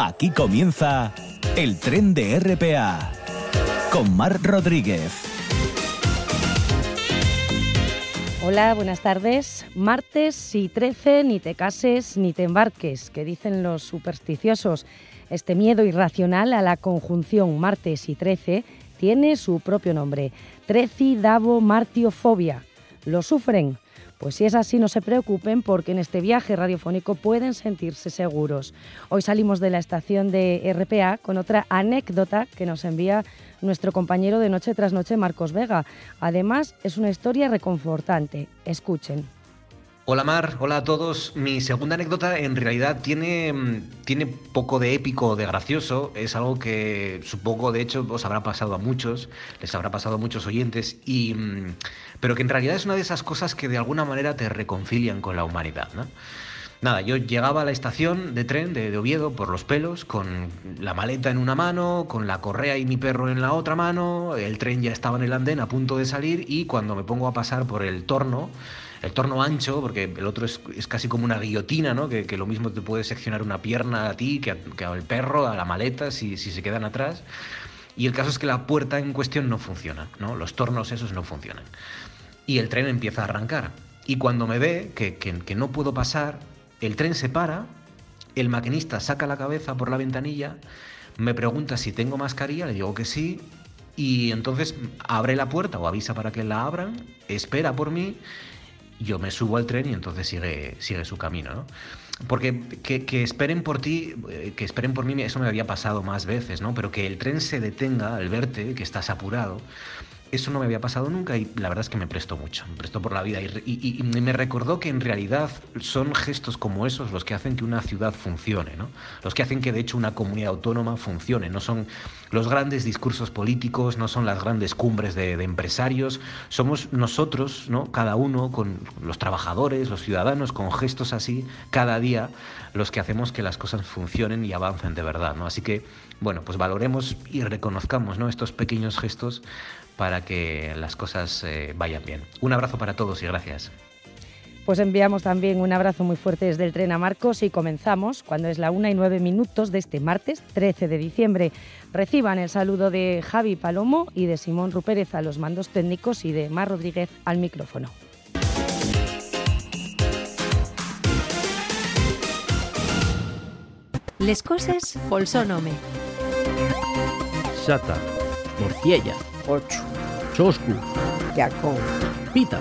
Aquí comienza el tren de RPA con Mar Rodríguez. Hola, buenas tardes. Martes y 13, ni te cases ni te embarques, que dicen los supersticiosos. Este miedo irracional a la conjunción martes y 13 tiene su propio nombre, treci-davo-martiofobia. ¿Lo sufren? Pues si es así, no se preocupen porque en este viaje radiofónico pueden sentirse seguros. Hoy salimos de la estación de RPA con otra anécdota que nos envía nuestro compañero de Noche tras Noche, Marcos Vega. Además, es una historia reconfortante. Escuchen. Hola Mar, hola a todos. Mi segunda anécdota en realidad tiene, tiene poco de épico, de gracioso. Es algo que supongo de hecho os habrá pasado a muchos, les habrá pasado a muchos oyentes, y, pero que en realidad es una de esas cosas que de alguna manera te reconcilian con la humanidad. ¿no? Nada, yo llegaba a la estación de tren de, Oviedo por los pelos, con la maleta en una mano, con la correa y mi perro en la otra mano, el tren ya estaba en el andén a punto de salir y cuando me pongo a pasar por el torno, el torno ancho, porque el otro es, casi como una guillotina, ¿no? Que, lo mismo te puede seccionar una pierna a ti que, al perro, a la maleta, si, si se quedan atrás. Y el caso es que la puerta en cuestión no funciona, ¿no? Los tornos esos no funcionan. Y el tren empieza a arrancar. Y cuando me ve que, que no puedo pasar, el tren se para, el maquinista saca la cabeza por la ventanilla, me pregunta si tengo mascarilla, le digo que sí, y entonces abre la puerta o avisa para que la abran, espera por mí yo me subo al tren y entonces sigue, sigue su camino, ¿no? Porque que, esperen por ti, eh, que esperen por mí, eso me había pasado más veces, ¿no? Pero que el tren se detenga al verte, que estás apurado, eso no me había pasado nunca y la verdad es que me prestó mucho, me prestó por la vida y, me recordó que en realidad son gestos como esos los que hacen que una ciudad funcione, ¿no? los que hacen que de hecho una comunidad autónoma funcione, no son los grandes discursos políticos, no son las grandes cumbres de, empresarios, somos nosotros, ¿no? cada uno, con los trabajadores, los ciudadanos, con gestos así, cada día, los que hacemos que las cosas funcionen y avancen de verdad. ¿no? Así que, bueno, pues valoremos y reconozcamos ¿no? estos pequeños gestos para que las cosas eh, vayan bien. Un abrazo para todos y gracias. Pues enviamos también un abrazo muy fuerte desde el tren a Marcos y comenzamos cuando es la 1 y 9 minutos de este martes 13 de diciembre. Reciban el saludo de Javi Palomo y de Simón Rupérez a los mandos técnicos y de Mar Rodríguez al micrófono. Les coses, polsónome. Sata, morcilla. 8. Cioscu. Giacón. Pita.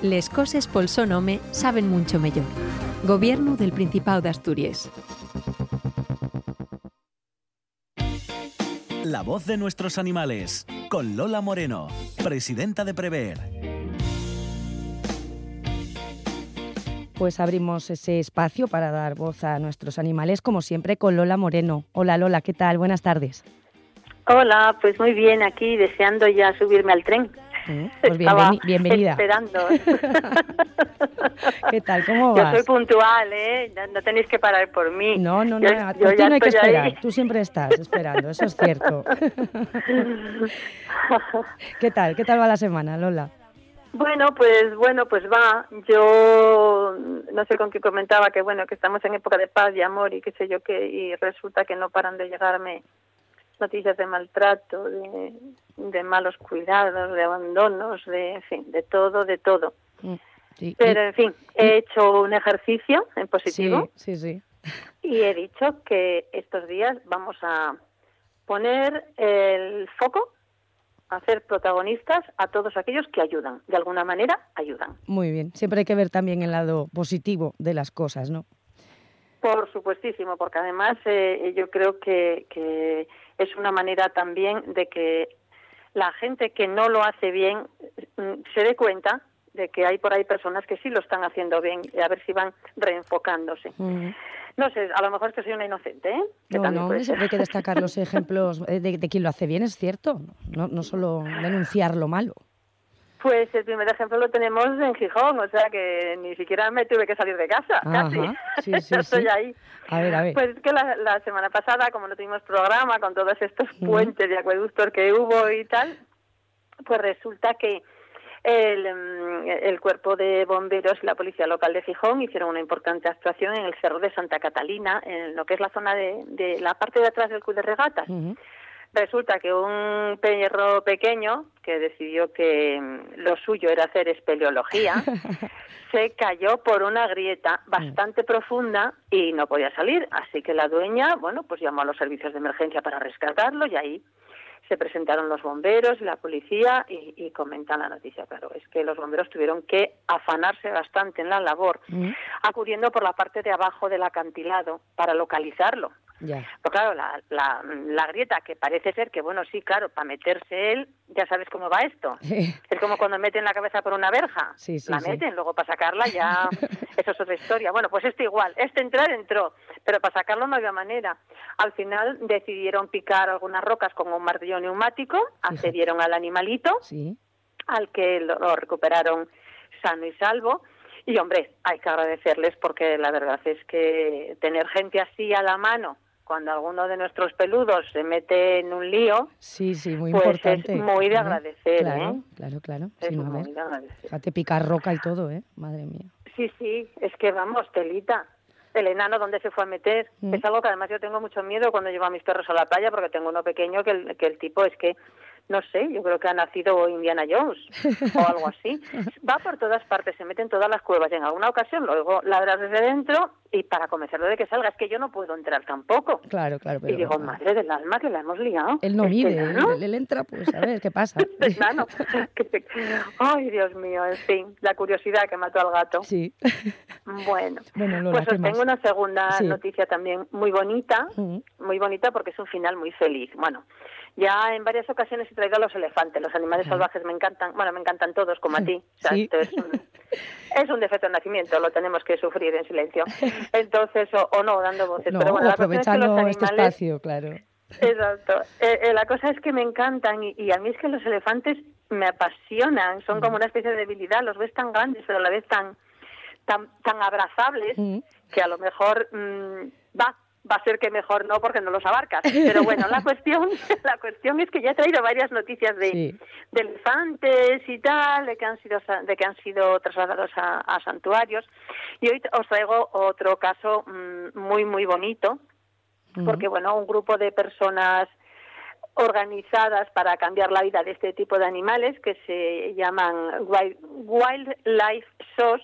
Les coses pol so nome saben mucho mejor. Gobierno del Principado de Asturias. La voz de nuestros animales, con Lola Moreno, presidenta de Prever. Pues abrimos ese espacio para dar voz a nuestros animales, como siempre, con Lola Moreno. Hola Lola, ¿qué tal? Buenas tardes. Hola, pues muy bien, aquí deseando ya subirme al tren. Eh, pues bienvenida. Esperando. ¿Qué tal? ¿Cómo vas? Yo soy puntual, ¿eh? No tenéis que parar por mí. No, no, no. Yo, no hay que esperar. Tú siempre estás esperando, eso es cierto. ¿Qué tal? ¿Qué tal va la semana, Lola? Bueno, pues bueno, pues va. Yo no sé con qué comentaba que bueno, que estamos en época de paz y amor y qué sé yo qué y resulta que no paran de llegarme noticias de maltrato, de, malos cuidados, de abandonos, de, en fin, de todo, de todo. Mm, Pero, en fin, he hecho un ejercicio en positivo. Sí, sí, Y he dicho que estos días vamos a poner el foco a ser protagonistas a todos aquellos que ayudan, de alguna manera ayudan. Muy bien, siempre hay que ver también el lado positivo de las cosas, ¿no? Por supuestísimo, porque además eh, yo creo que, que es una manera también de que la gente que no lo hace bien mm, se dé cuenta de que hay por ahí personas que sí lo están haciendo bien y a ver si van reenfocándose. No sé, a lo mejor es que soy una inocente, ¿eh? no, no, hay que destacar los ejemplos de, de, quien lo hace bien, es cierto, no, no solo denunciar lo malo. Pues el primer ejemplo lo tenemos en Gijón, o sea que ni siquiera me tuve que salir de casa, casi. Sí, sí, Estoy ahí. A ver, a ver. Pues que la, semana pasada, como no tuvimos programa con todos estos puentes de acueductos que hubo y tal, pues resulta que el, el cuerpo de bomberos y la policía local de Gijón hicieron una importante actuación en el cerro de Santa Catalina, en lo que es la zona de, de la parte de atrás del club de regatas. Ujú. Resulta que un perro pequeño que decidió que mm, lo suyo era hacer espeleología se cayó por una grieta bastante profunda y no podía salir. Así que la dueña, bueno, pues llamó a los servicios de emergencia para rescatarlo y ahí se presentaron los bomberos y la policía y, y comentan la noticia. Claro, es que los bomberos tuvieron que afanarse bastante en la labor, Ujú. acudiendo por la parte de abajo del acantilado para localizarlo. Pero claro, la, la, la grieta que parece ser que, bueno, sí, claro, para meterse él, ya sabes cómo va esto. Es como cuando meten la cabeza por una verja. Sí, sí, la sí. meten, luego para sacarla ya, eso es otra historia. Bueno, pues este igual, este entrar entró, pero para sacarlo no había manera. Al final decidieron picar algunas rocas con un martillo neumático, accedieron al animalito, al que lo, lo recuperaron sano y salvo. Y hombre, hay que agradecerles porque la verdad es que tener gente así a la mano cuando alguno de nuestros peludos se mete en un lío, Sí, sí, muy Pues es importante. muy de agradecer, Claro, ¿eh? claro, claro. es Sí, muy de agradecer. Fíjate, picar roca y todo, ¿eh? Madre mía. Sí, sí, es que vamos, telita. El enano, ¿dónde se fue a meter? Mm. Es algo que además yo tengo mucho miedo cuando llevo a mis perros a la playa porque tengo uno pequeño que el, que el tipo es que, no sé, yo creo que ha nacido Indiana Jones o algo así. Va por todas partes, se mete en todas las cuevas y en alguna ocasión luego ladra desde dentro y para convencerlo de que salga, es que yo no puedo entrar tampoco. Claro, claro. Pero, y digo, madre del alma, que la hemos liado. Él no Este mide, enano. él, él entra, pues a ver qué pasa. Este. Que Ay, Dios mío, en fin, la curiosidad que mató al gato. Sí. Bueno, Bueno, Lola, pues ¿qué os más? tengo una segunda Sí. noticia también muy bonita, muy bonita porque es un final muy feliz. Bueno, ya en varias ocasiones he traído a los elefantes, los animales salvajes me encantan, bueno, me encantan todos como a ti. O sea, Sí. esto es, un, es un defecto de nacimiento, lo tenemos que sufrir en silencio. Entonces, o, o no, dando voces. No, Pero bueno, la cuestión es que aprovechando los este animales- espacio, claro. Exacto. Eh, eh, la cosa es que me encantan y, y a mí es que los elefantes me apasionan. Son como una especie de debilidad. Los ves tan grandes, pero a la vez tan tan, tan abrazables Mm. que a lo mejor mm, va va a ser que mejor no porque no los abarcas. Pero bueno, la cuestión la cuestión es que ya he traído varias noticias de, Sí. de elefantes y tal, de que han sido de que han sido trasladados a, a santuarios y hoy os traigo otro caso mm, muy muy bonito porque bueno, un grupo de personas organizadas para cambiar la vida de este tipo de animales que se llaman Wild- Wildlife SOS,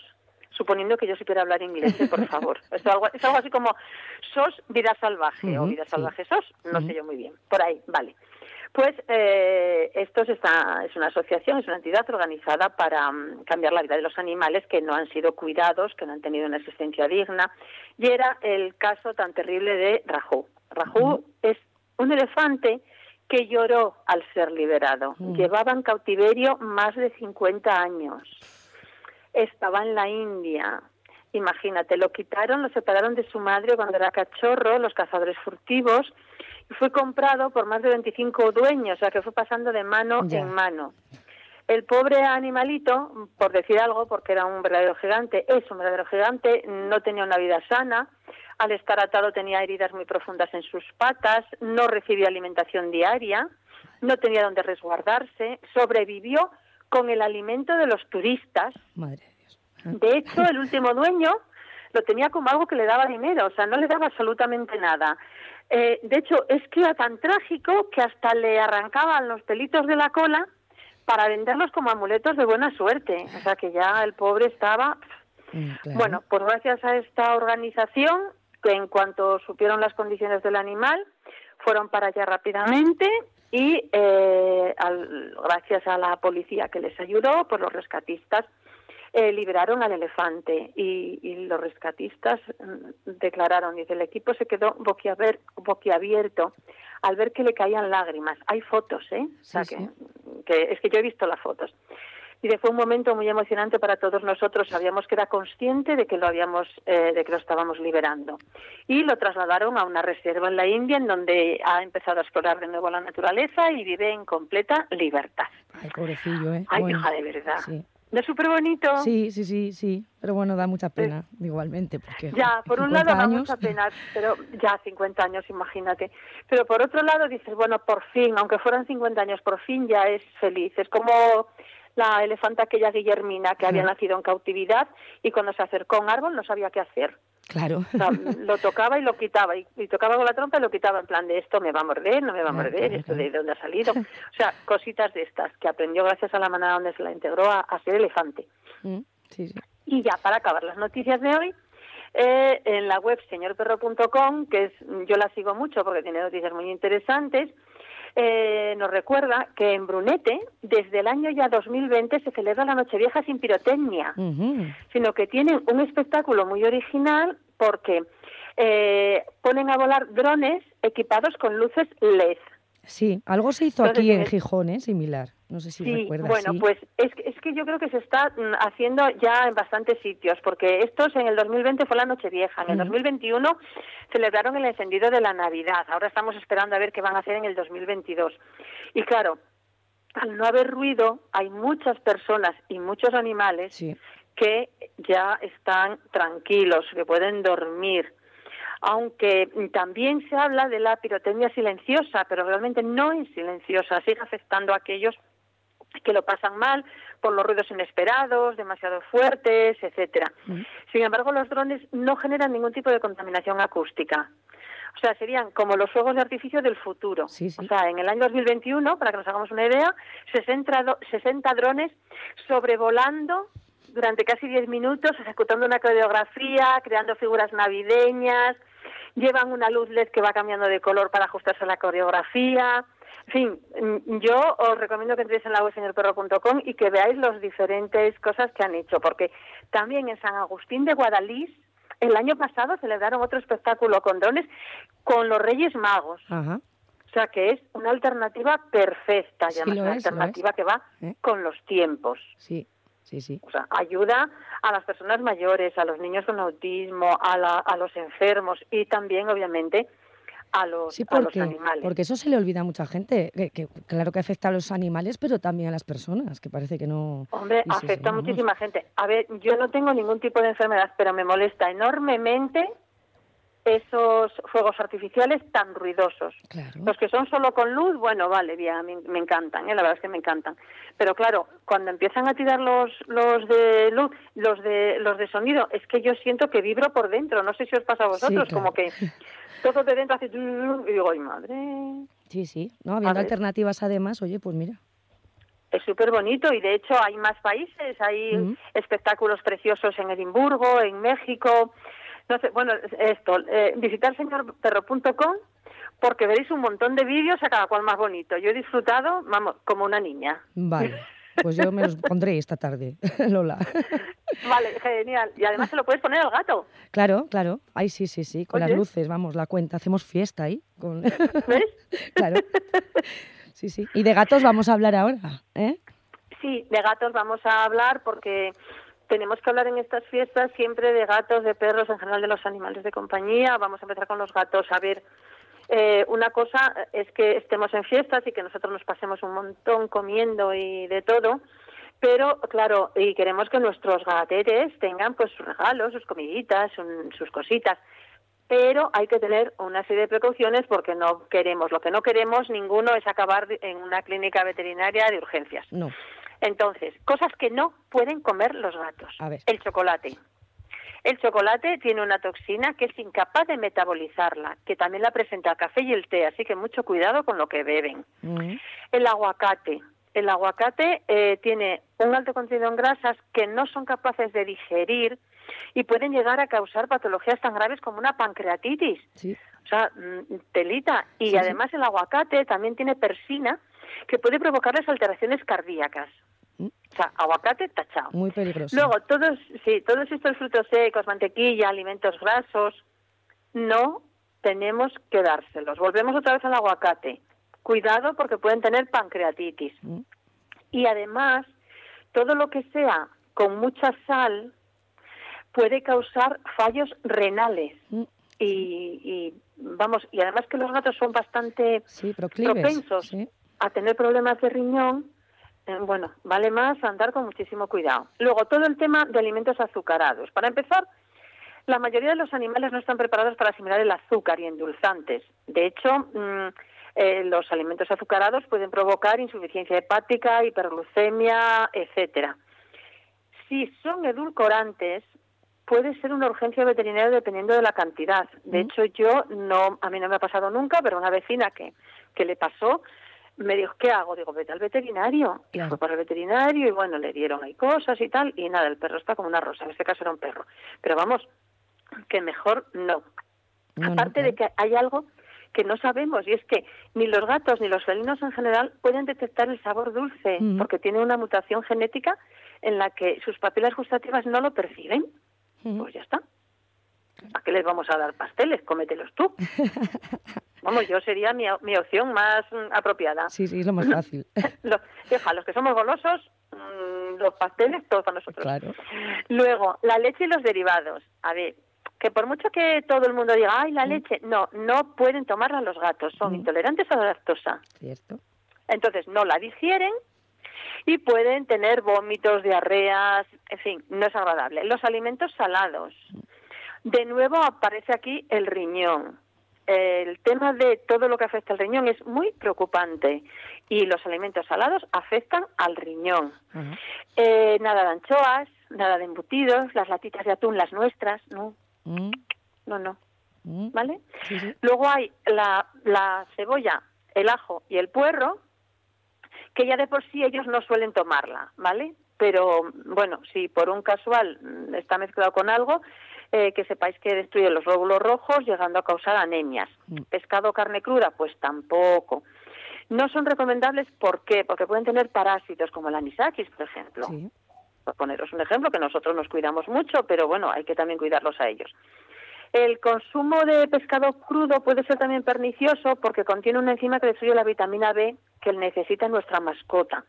suponiendo que yo supiera hablar inglés, ¿eh? por favor. Es algo, es algo así como SOS Vida Salvaje o Vida. Salvaje SOS, no sé yo muy bien. Por ahí, vale. Pues eh, esto es, esta- es una asociación, es una entidad organizada para mm, cambiar la vida de los animales que no han sido cuidados, que no han tenido una existencia digna. Y era el caso tan terrible de Rajú. Rajú es un elefante que lloró al ser liberado. Llevaba en cautiverio más de 50 años. Estaba en la India. Imagínate, lo quitaron, lo separaron de su madre cuando era cachorro, los cazadores furtivos, y fue comprado por más de 25 dueños, o sea que fue pasando de mano en mano. El pobre animalito, por decir algo, porque era un verdadero gigante, es un verdadero gigante, no tenía una vida sana, al estar atado tenía heridas muy profundas en sus patas, no recibía alimentación diaria, no tenía donde resguardarse, sobrevivió con el alimento de los turistas. Madre de Dios. De hecho, el último dueño lo tenía como algo que le daba dinero, o sea, no le daba absolutamente nada. Eh, de hecho, es que era tan trágico que hasta le arrancaban los pelitos de la cola para venderlos como amuletos de buena suerte. O sea, que ya el pobre estaba Mm, claro. bueno, pues gracias a esta organización, que en cuanto supieron las condiciones del animal, fueron para allá rápidamente y eh, al- gracias a la policía que les ayudó, pues los rescatistas eh, liberaron al elefante y, y los rescatistas mm, declararon, dice, el equipo se quedó boquiaber- boquiabierto al ver que le caían lágrimas. Hay fotos, ¿eh? O sea, Sí, que, sí. que es que yo he visto las fotos. Y fue un momento muy emocionante para todos nosotros. Sabíamos que era consciente de que lo habíamos, eh, de que lo estábamos liberando. Y lo trasladaron a una reserva en la India, en donde ha empezado a explorar de nuevo la naturaleza y vive en completa libertad. Ay, pobrecillo, ¿eh? Ay, Bueno, hija de verdad. Sí. ¿No es súper bonito? sí, sí, sí, sí. Pero bueno, da mucha pena, igualmente. Porque, Ya, por un 50 lado da años, mucha pena, pero ya 50 años, imagínate. Pero por otro lado dices, bueno, por fin, aunque fueran 50 años, por fin ya es feliz. Es como la elefanta aquella Guillermina que había nacido en cautividad y cuando se acercó a un árbol no sabía qué hacer. Claro. O sea, lo tocaba y lo quitaba, y, y tocaba con la trompa y lo quitaba en plan de esto me va a morder, no me va a morder, claro, esto de dónde ha salido. O sea, cositas de estas que aprendió gracias a la manada donde se la integró a, a ser elefante. Mm, Sí, sí. Y ya, para acabar las noticias de hoy, eh, en la web señorperro.com, que es, yo la sigo mucho porque tiene noticias muy interesantes, eh, nos recuerda que en Brunete, desde el año ya 2020, se celebra la Nochevieja sin pirotecnia, sino que tienen un espectáculo muy original porque eh, ponen a volar drones equipados con luces LED. Sí, algo se hizo Entonces, aquí en Gijón, ¿eh? Similar. No sé si Sí, recuerdas. bueno, sí. pues es, que- es que yo creo que se está mm, haciendo ya en bastantes sitios, porque estos en el 2020 fue la Nochevieja, en el Ujú. 2021 celebraron el encendido de la Navidad, ahora estamos esperando a ver qué van a hacer en el 2022. Y claro, al no haber ruido, hay muchas personas y muchos animales Sí. que ya están tranquilos, que pueden dormir. Aunque también se habla de la pirotecnia silenciosa, pero realmente no es silenciosa, sigue afectando a aquellos que lo pasan mal por los ruidos inesperados, demasiado fuertes, etcétera. Sin embargo, los drones no generan ningún tipo de contaminación acústica. O sea, serían como los fuegos de artificio del futuro. Sí, sí. O sea, en el año 2021, para que nos hagamos una idea, 60, do- 60 drones sobrevolando durante casi 10 minutos, ejecutando una coreografía, creando figuras navideñas, llevan una luz LED que va cambiando de color para ajustarse a la coreografía. En fin, mm, yo os recomiendo que entréis en la web señorperro.com y que veáis las diferentes cosas que han hecho, porque también en San Agustín de Guadalís, el año pasado celebraron otro espectáculo con drones con los Reyes Magos. Ajá. O sea que es una alternativa perfecta, Sí, lo una es, alternativa que va ¿Eh? con los tiempos. Sí, sí, sí. O sea, ayuda a las personas mayores, a los niños con autismo, a, la- a los enfermos y también, obviamente, a los, Sí, a los porque, animales. porque eso se le olvida a mucha gente, que, que claro que afecta a los animales, pero también a las personas, que parece que no... Hombre, afecta a muchísima gente. A ver, yo no tengo ningún tipo de enfermedad, pero me molesta enormemente esos fuegos artificiales tan ruidosos. Claro. Los que son solo con luz, bueno, vale, bien, me, me encantan, ¿eh? la verdad es que me encantan. Pero claro, cuando empiezan a tirar los los de luz, los de los de sonido, es que yo siento que vibro por dentro. No sé si os pasa a vosotros, claro. como que todo de dentro hace y digo, ay madre, Sí, sí. No, habiendo alternativas además, oye, pues mira. es súper bonito y de hecho hay más países, hay espectáculos preciosos en Edimburgo, en México. No sé, bueno, esto, eh, visitar señorperro.com porque veréis un montón de vídeos a cada cual más bonito. Yo he disfrutado, vamos, como una niña. Vale. Pues yo me los pondré esta tarde, Lola. Vale, genial. Y además se lo puedes poner al gato. Claro, claro. Ay, sí, sí, sí. Con Oye. las luces, vamos, la cuenta. Hacemos fiesta ahí. Con... ¿Ves? claro. Sí, sí. Y de gatos vamos a hablar ahora, ¿eh? Sí, de gatos vamos a hablar porque tenemos que hablar en estas fiestas siempre de gatos, de perros, en general de los animales de compañía. Vamos a empezar con los gatos. A ver, eh, una cosa es que estemos en fiestas y que nosotros nos pasemos un montón comiendo y de todo. Pero, claro, y queremos que nuestros gatetes tengan pues sus regalos, sus comiditas, un- sus cositas. Pero hay que tener una serie de precauciones porque no queremos, lo que no queremos ninguno es acabar en una clínica veterinaria de urgencias. No. Entonces, cosas que no pueden comer los gatos. A ver. El chocolate. El chocolate tiene una toxina que es incapaz de metabolizarla, que también la presenta el café y el té, así que mucho cuidado con lo que beben. Mm, El aguacate. El aguacate eh, tiene un alto contenido en grasas que no son capaces de digerir y pueden llegar a causar patologías tan graves como una pancreatitis. Sí. O sea, mm, telita. Y Sí, sí. además el aguacate también tiene persina que puede provocarles alteraciones cardíacas. Mm. O sea, aguacate tachado. Muy peligroso. Luego, todos, sí, todos estos frutos secos, mantequilla, alimentos grasos, no tenemos que dárselos. Volvemos otra vez al aguacate. Cuidado porque pueden tener pancreatitis. Mm, Y además, todo lo que sea con mucha sal puede causar fallos renales. mm, Y, y, vamos, y además que los gatos son bastante Sí, propensos Sí. a tener problemas de riñón, bueno, vale más andar con muchísimo cuidado. Luego, todo el tema de alimentos azucarados. Para empezar, la mayoría de los animales no están preparados para asimilar el azúcar y endulzantes. De hecho, mm, eh, los alimentos azucarados pueden provocar insuficiencia hepática, hiperglucemia, etcétera. Si son edulcorantes, puede ser una urgencia veterinaria dependiendo de la cantidad. De hecho, yo no, a mí no me ha pasado nunca, pero una vecina que, que le pasó, me dijo, ¿qué hago? Digo, vete al veterinario. Y Claro. fue por el veterinario y bueno, le dieron ahí cosas y tal. Y nada, el perro está como una rosa. En este caso era un perro. Pero vamos, que mejor no. No, no, Aparte de que hay algo que no sabemos y es que ni los gatos ni los felinos en general pueden detectar el sabor dulce Mm. porque tienen una mutación genética en la que sus papilas gustativas no lo perciben. Pues ya está. ¿A qué les vamos a dar pasteles? Cómetelos tú. Vamos, yo sería mi, mi opción más mm, apropiada. Sí, sí, es lo más fácil. Los, fija, los que somos golosos, mm, los pasteles, todos para nosotros. claro. Luego, la leche y los derivados. A ver, que por mucho que todo el mundo diga, ay, la leche, no, no pueden tomarla los gatos, son Mm. intolerantes a la lactosa. Cierto. Entonces, no la digieren y pueden tener vómitos, diarreas, en fin, no es agradable. Los alimentos salados. De nuevo aparece aquí el riñón. El tema de todo lo que afecta al riñón es muy preocupante y los alimentos salados afectan al riñón. Eh, nada de anchoas, nada de embutidos, las latitas de atún, las nuestras, no, Mm, no, no, mm. ¿vale? Sí, sí. Luego hay la, la cebolla, el ajo y el puerro, que ya de por sí ellos no suelen tomarla, ¿vale? Pero bueno, si por un casual mm, está mezclado con algo, eh, que sepáis que destruye los glóbulos rojos, llegando a causar anemias. Mm. Pescado o carne cruda, pues tampoco. No son recomendables, ¿por qué? Porque pueden tener parásitos como el anisakis, por ejemplo Sí. por poneros un ejemplo, que nosotros nos cuidamos mucho, pero bueno, hay que también cuidarlos a ellos. El consumo de pescado crudo puede ser también pernicioso porque contiene una enzima que destruye la vitamina B que necesita nuestra mascota.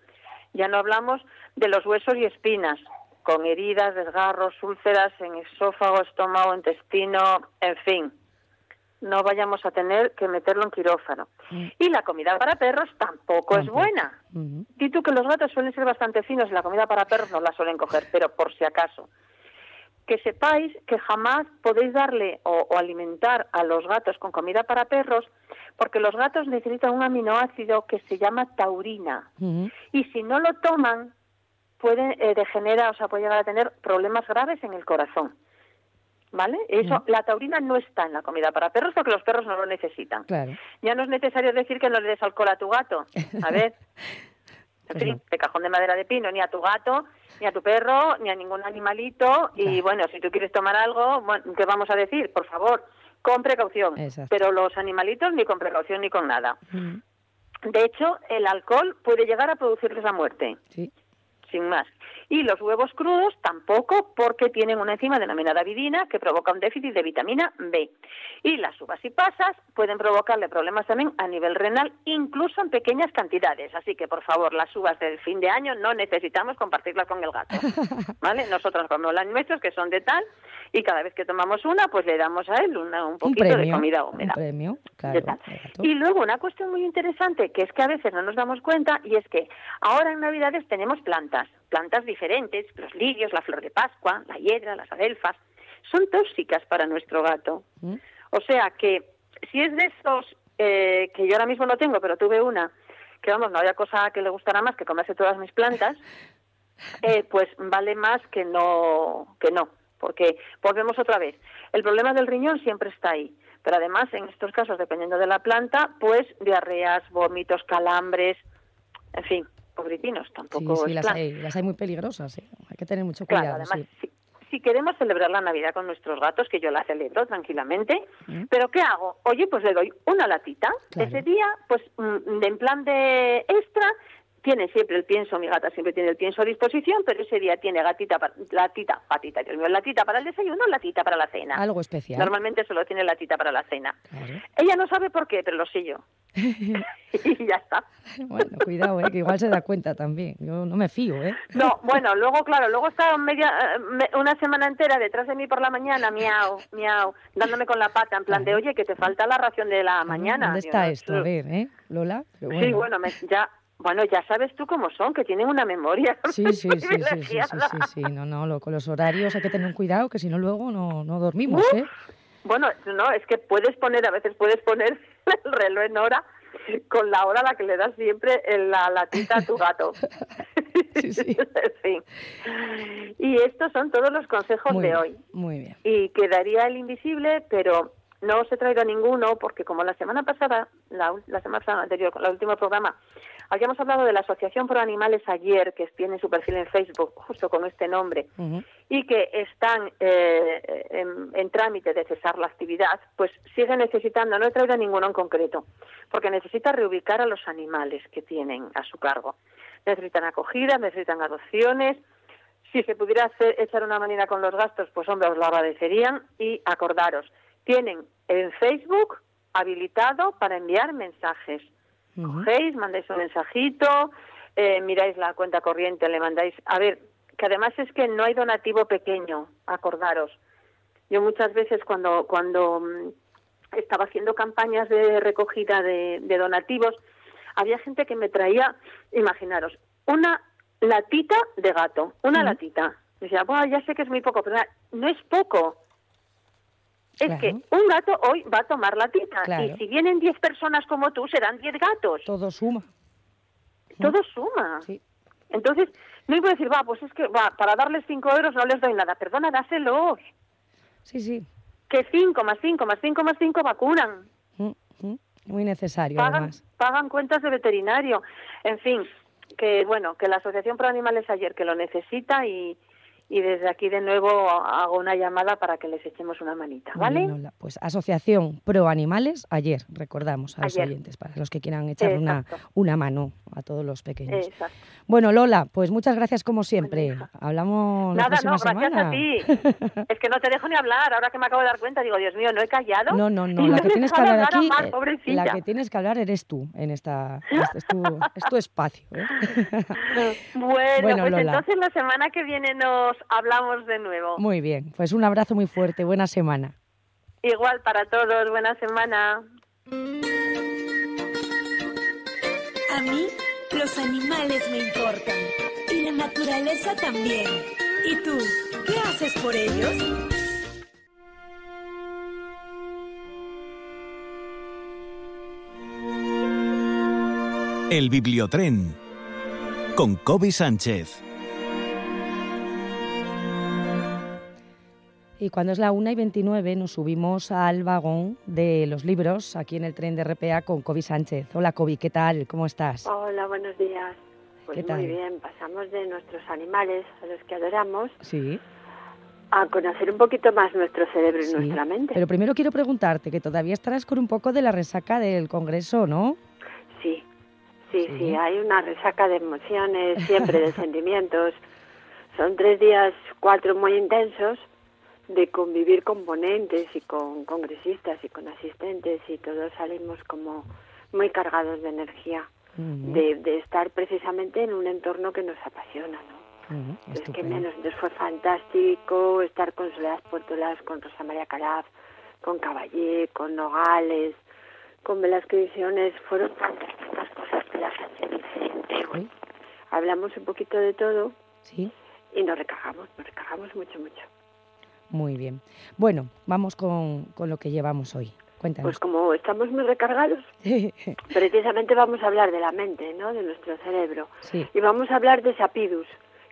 Ya no hablamos de los huesos y espinas, con heridas, desgarros, úlceras en esófago, estómago, intestino, en fin. No vayamos a tener que meterlo en quirófano. Mm. Y la comida para perros tampoco es buena. Di tú que los gatos suelen ser bastante finos y la comida para perros no la suelen coger, pero por si acaso. Que sepáis que jamás podéis darle o, o alimentar a los gatos con comida para perros porque los gatos necesitan un aminoácido que se llama taurina y si no lo toman puede eh, degenerar, o sea, puede llegar a tener problemas graves en el corazón. ¿Vale? Eso, la taurina no está en la comida para perros porque los perros no lo necesitan. Claro. Ya no es necesario decir que no le des alcohol a tu gato. A ver. En Pues fin, de cajón de madera de pino, ni a tu gato, ni a tu perro, ni a ningún animalito. Y bueno, si tú quieres tomar algo, bueno, ¿qué vamos a decir? Por favor, con precaución. Exacto. Pero los animalitos ni con precaución ni con nada. Ujú. De hecho, el alcohol puede llegar a producirles la muerte Sí. Sin más. Y los huevos crudos tampoco, porque tienen una enzima denominada vidina que provoca un déficit de vitamina B. Y las uvas y pasas pueden provocarle problemas también a nivel renal, incluso en pequeñas cantidades. Así que, por favor, las uvas del fin de año no necesitamos compartirlas con el gato. ¿Vale? Nosotros comemos las nuestras, que son de tal, y cada vez que tomamos una, pues le damos a él una, un Un poquito de premio. comida Un húmeda. premio, de claro. Y luego una cuestión muy interesante que es que a veces no nos damos cuenta y es que ahora en Navidades tenemos plantas, plantas diferentes, los lirios, la flor de Pascua, la hiedra, las adelfas, son tóxicas para nuestro gato. ¿Mm? O sea que si es de estos eh, que yo ahora mismo no tengo, pero tuve una, que vamos, no había cosa que le gustara más que comerse todas mis plantas, eh, pues vale más que no, que no, porque volvemos otra vez. El problema del riñón siempre está ahí, pero además en estos casos, dependiendo de la planta, pues diarreas, vómitos, calambres, en fin, pobrecinos, Sí, tampoco sí, es las plan. hay, las hay muy peligrosas. ¿eh? Hay que tener mucho Claro, cuidado. además, sí. si, si queremos celebrar la Navidad con nuestros gatos, que yo la celebro tranquilamente, Mm. pero ¿qué hago? Oye, pues le doy una latita. Claro. Ese día, pues mm, de- en plan de extra, tiene siempre el pienso, mi gata siempre tiene el pienso a disposición, pero ese día tiene gatita, latita, patita, Dios mío, latita para el desayuno, latita para la cena. Algo especial. Normalmente solo tiene latita para la cena. Claro. Ella no sabe por qué, pero lo sé yo. y ya está. Bueno, cuidado, ¿eh? que igual se da cuenta también. Yo no me fío, ¿eh? No, bueno, luego, claro, luego estaba media, eh, una semana entera detrás de mí por la mañana, miau, miau, dándome con la pata, en plan de, oye, que te falta la ración de la mañana. ¿Dónde está esto? A ver, ¿eh? Lola. Pero Sí, bueno, me- ya, bueno, ya sabes tú cómo son, que tienen una memoria. Sí, sí, sí, sí, sí, sí. No, no, lo- con los horarios hay que tener un cuidado, que si no luego no, no dormimos. ¿eh? Bueno, no, es que puedes poner, a veces puedes poner el reloj en hora con la hora a la que le das siempre en la latita a tu gato. Sí, sí. Sí. Y estos son todos los consejos Muy de bien, hoy. Muy bien. Y quedaría el invisible, pero no os he traído ninguno porque como la semana pasada, la, semana anterior, con el último programa, habíamos hablado de la Asociación Pro Animales ayer, que tiene su perfil en Facebook justo con este nombre, y que están eh, en, en trámite de cesar la actividad, pues sigue necesitando, no he traído ninguno en concreto, porque necesita reubicar a los animales que tienen a su cargo. Necesitan acogida, necesitan adopciones. Si se pudiera hacer, echar una manera con los gastos, pues hombre, os lo agradecerían. Y acordaros, tienen en Facebook habilitado para enviar mensajes. Cogéis, mandáis un mensajito, eh, miráis la cuenta corriente, le mandáis. A ver, que además es que no hay donativo pequeño, acordaros. Yo muchas veces cuando, cuando mm, estaba haciendo campañas de recogida de, de donativos, había gente que me traía, imaginaros, una latita de gato, una latita. Decía, "Buah, ya sé que es muy poco, pero no es poco. Es Claro. que un gato hoy va a tomar latita Claro. y si vienen 10 personas como tú, serán 10 gatos. Todo suma. Todo suma. Sí. Entonces, no iba a decir, va, pues es que va, para darles 5 euros no les doy nada. Perdona, dáselos. Sí, sí. Que 5 más 5 más 5 más 5 vacunan. Mm, mm. Muy necesario, Pagan, además. pagan cuentas de veterinario. En fin, que bueno, que la Asociación Pro Animales ayer que lo necesita y, y desde aquí de nuevo hago una llamada para que les echemos una manita, ¿vale? Pues Asociación Pro Animales, ayer, recordamos a los oyentes, para los que quieran echar una, una mano a todos los pequeños. Exacto. Bueno, Lola, pues muchas gracias como siempre. Hablamos la Nada, no, próxima gracias semana. a ti. Es que no te dejo ni hablar. Ahora que me acabo de dar cuenta, digo, Dios mío, no he callado. No, no, no. La que tienes que hablar aquí, Mar, eh, la que tienes que hablar eres tú en esta, este es tu, es tu espacio. ¿eh? Bueno, Bueno, pues Lola. entonces la semana que viene nos hablamos de nuevo. Muy bien, pues un abrazo muy fuerte, buena semana. Igual para todos, buena semana. A mí, los animales me importan. Y la naturaleza también. ¿Y tú, qué haces por ellos? El Bibliotren. Con Kobe Sánchez. Y cuando es la 1 y 29 nos subimos al vagón de los libros aquí en el tren de RPA con Kobe Sánchez. Hola Kobe, ¿qué tal? ¿Cómo estás? Hola, buenos días. Pues ¿Qué tal? muy bien, pasamos de nuestros animales, a los que adoramos, Sí, a conocer un poquito más nuestro cerebro y sí. nuestra mente. Pero primero quiero preguntarte que todavía estarás con un poco de la resaca del Congreso, ¿no? Sí, sí, Sí. sí, hay una resaca de emociones, siempre de sentimientos. Son tres días, cuatro muy intensos de convivir con ponentes y con congresistas y con asistentes y todos salimos como muy cargados de energía, de, de estar precisamente en un entorno que nos apasiona, ¿no? Es que menos. Entonces fue fantástico estar con Soledad Puertolas, con Rosa María Calaf, con Caballé, con Nogales, con Velasco Ediciones. Fueron fantásticas cosas de la Sánchez Vicente. Uy, Hablamos un poquito de todo sí, y nos recargamos, nos recargamos mucho, mucho. Muy bien. Bueno, vamos con, con lo que llevamos hoy. Pues Cuéntanos. como estamos muy recargados, precisamente vamos a hablar de la mente, ¿no? De nuestro cerebro. sí, Y vamos a hablar de Sapidus,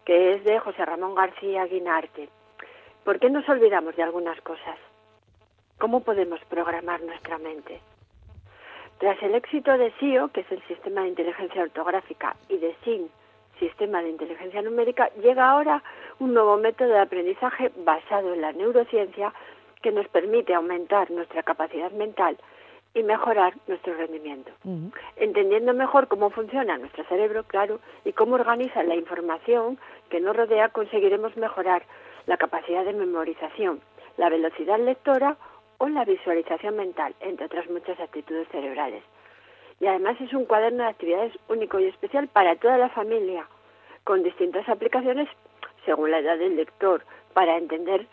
que es de José Ramón García Guinarte. ¿Por qué nos olvidamos de algunas cosas? ¿Cómo podemos programar nuestra mente? Tras el éxito de SIO, que es el Sistema de Inteligencia Ortográfica, y de SIN, Sistema de Inteligencia Numérica, llega ahora un nuevo método de aprendizaje basado en la neurociencia que nos permite aumentar nuestra capacidad mental y mejorar nuestro rendimiento entendiendo mejor cómo funciona nuestro cerebro, claro, y cómo organiza la información que nos rodea, conseguiremos mejorar la capacidad de memorización, la velocidad lectora o la visualización mental, entre otras muchas actitudes cerebrales. Y además es un cuaderno de actividades único y especial para toda la familia, con distintas aplicaciones según la edad del lector, para entender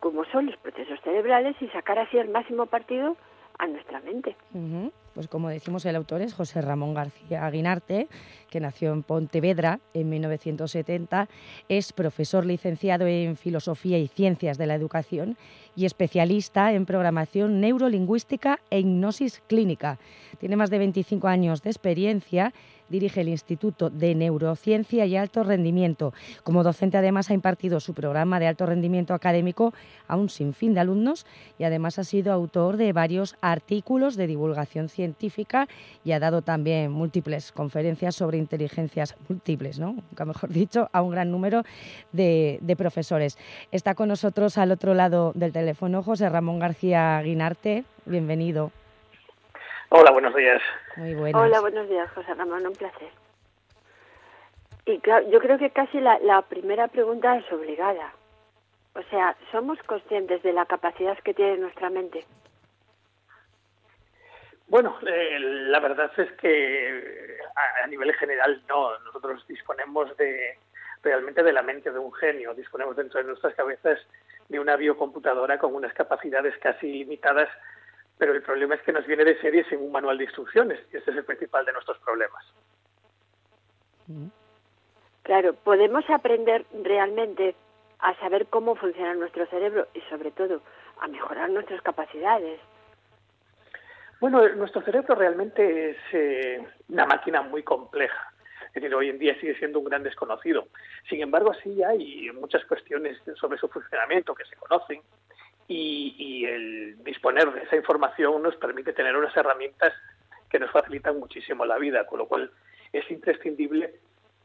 cómo son los procesos cerebrales y sacar así el máximo partido a nuestra mente. ujú. Pues como decimos, el autor es José Ramón García Aguinarte, que nació en Pontevedra en 1970, es profesor licenciado en Filosofía y Ciencias de la Educación y especialista en programación neurolingüística e hipnosis clínica. Tiene más de 25 años de experiencia dirige el Instituto de Neurociencia y Alto Rendimiento. Como docente además ha impartido su programa de alto rendimiento académico a un sinfín de alumnos y además ha sido autor de varios artículos de divulgación científica y ha dado también múltiples conferencias sobre inteligencias múltiples, ¿no? nunca mejor dicho, a un gran número de, de profesores. Está con nosotros al otro lado del teléfono José Ramón García Guinarte. Bienvenido. Hola, buenos días. Muy buenos. Hola, buenos días, José Ramón, un placer. Y claro, yo creo que casi la, la primera pregunta es obligada. O sea, ¿somos conscientes de la capacidad que tiene nuestra mente? Bueno, eh, la verdad es que a, a, nivel general no. Nosotros disponemos de realmente de la mente de un genio. Disponemos dentro de nuestras cabezas de una biocomputadora con unas capacidades casi ilimitadas pero el problema es que nos viene de serie sin un manual de instrucciones y ese es el principal de nuestros problemas. Claro, podemos aprender realmente a saber cómo funciona nuestro cerebro y sobre todo a mejorar nuestras capacidades. Bueno, nuestro cerebro realmente es eh, una máquina muy compleja. Es decir, hoy en día sigue siendo un gran desconocido. Sin embargo, sí hay muchas cuestiones sobre su funcionamiento que se conocen y, y, el disponer de esa información nos permite tener unas herramientas que nos facilitan muchísimo la vida, con lo cual es imprescindible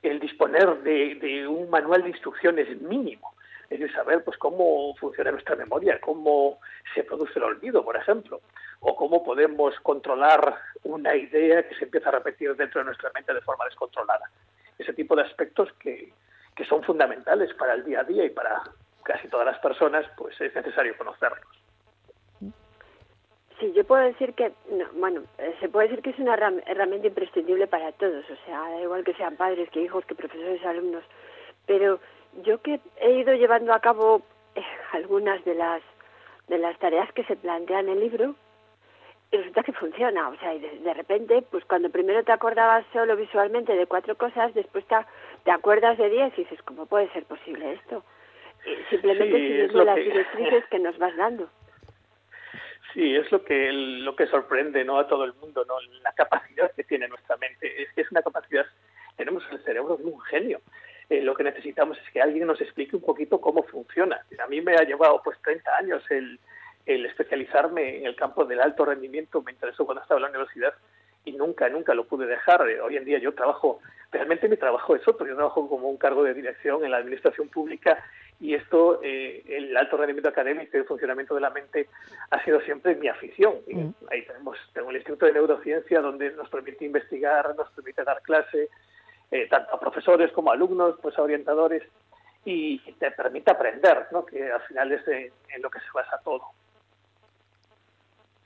el disponer de, un manual de instrucciones mínimo, es decir, saber pues cómo funciona nuestra memoria, cómo se produce el olvido, por ejemplo, o cómo podemos controlar una idea que se empieza a repetir dentro de nuestra mente de forma descontrolada. Ese tipo de aspectos que, que son fundamentales para el día a día y para casi todas las personas, pues es necesario conocerlos. Sí, yo puedo decir que, no, bueno, eh, se puede decir que es una herramienta imprescindible para todos, o sea, da igual que sean padres, que hijos, que profesores, alumnos, pero yo que he ido llevando a cabo eh, algunas de las de las tareas que se plantean en el libro, y resulta que funciona, o sea, y de, de, repente, pues cuando primero te acordabas solo visualmente de cuatro cosas, después te, te acuerdas de diez y dices, ¿cómo puede ser posible esto? Simplemente sí, siguiendo las que... directrices que nos vas dando. Sí, es lo que lo que sorprende no a todo el mundo, no la capacidad que tiene nuestra mente. Es que es una capacidad, tenemos el cerebro de un genio. Eh, lo que necesitamos es que alguien nos explique un poquito cómo funciona. A mí me ha llevado pues 30 años el, el especializarme en el campo del alto rendimiento, me interesó cuando estaba en la universidad y nunca, nunca lo pude dejar. Hoy en día yo trabajo, realmente mi trabajo es otro, yo trabajo como un cargo de dirección en la administración pública y esto, eh, el alto rendimiento académico y el funcionamiento de la mente ha sido siempre mi afición. Y mm. ahí tenemos, tengo el Instituto de Neurociencia donde nos permite investigar, nos permite dar clase, eh, tanto a profesores como a alumnos, pues a orientadores, y, te permite aprender, ¿no? que al final es de, en lo que se basa todo.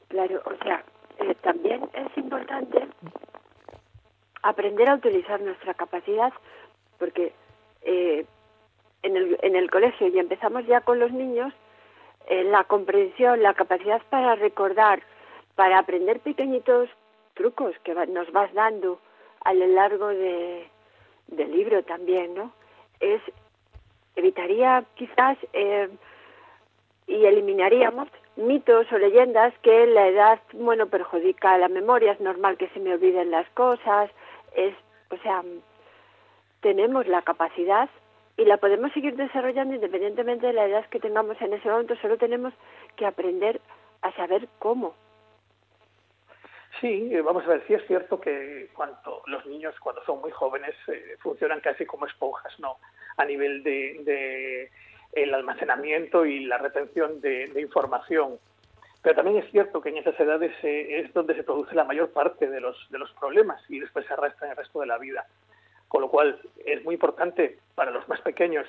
Claro, o sea, eh, también es importante aprender a utilizar nuestra capacidad porque eh, en el, en el colegio y empezamos ya con los niños, eh, la comprensión, la capacidad para recordar, para aprender pequeñitos trucos que va, nos vas dando a lo largo de, del libro también, ¿no? Es evitaría quizás eh, y eliminaríamos mitos o leyendas que la edad, bueno, perjudica la memoria, es normal que se me olviden las cosas, es, o sea, tenemos la capacidad y la podemos seguir desarrollando independientemente de la edad que tengamos en ese momento, solo tenemos que aprender a saber cómo. Sí, vamos a ver, sí es cierto que cuando los niños cuando son muy jóvenes eh, funcionan casi como esponjas, ¿no? A nivel de, de el almacenamiento y la retención de, información. Pero también es cierto que en esas edades eh, es donde se produce la mayor parte de los, de los problemas y después se arrastra el resto de la vida. Con lo cual es muy importante para los más pequeños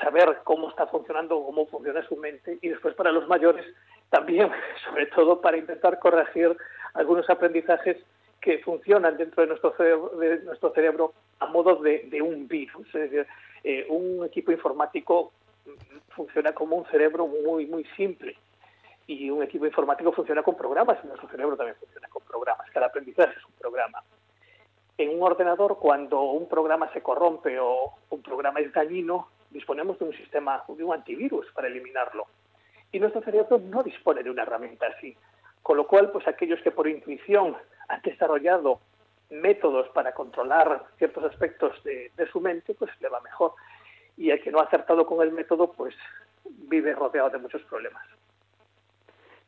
saber cómo está funcionando, cómo funciona su mente y después para los mayores también, sobre todo para intentar corregir algunos aprendizajes que funcionan dentro de nuestro cerebro, de nuestro cerebro a modo de, de un virus. Es decir, eh, un equipo informático funciona como un cerebro muy, muy simple y un equipo informático funciona con programas y nuestro cerebro también funciona con programas. Cada aprendizaje es un programa. En un ordenador, cuando un programa se corrompe o un programa es dañino, disponemos de un sistema, de un antivirus para eliminarlo. Y nuestro cerebro no dispone de una herramienta así. Con lo cual, pues aquellos que por intuición han desarrollado métodos para controlar ciertos aspectos de, su mente, pues le va mejor. Y el que no ha acertado con el método, pues vive rodeado de muchos problemas.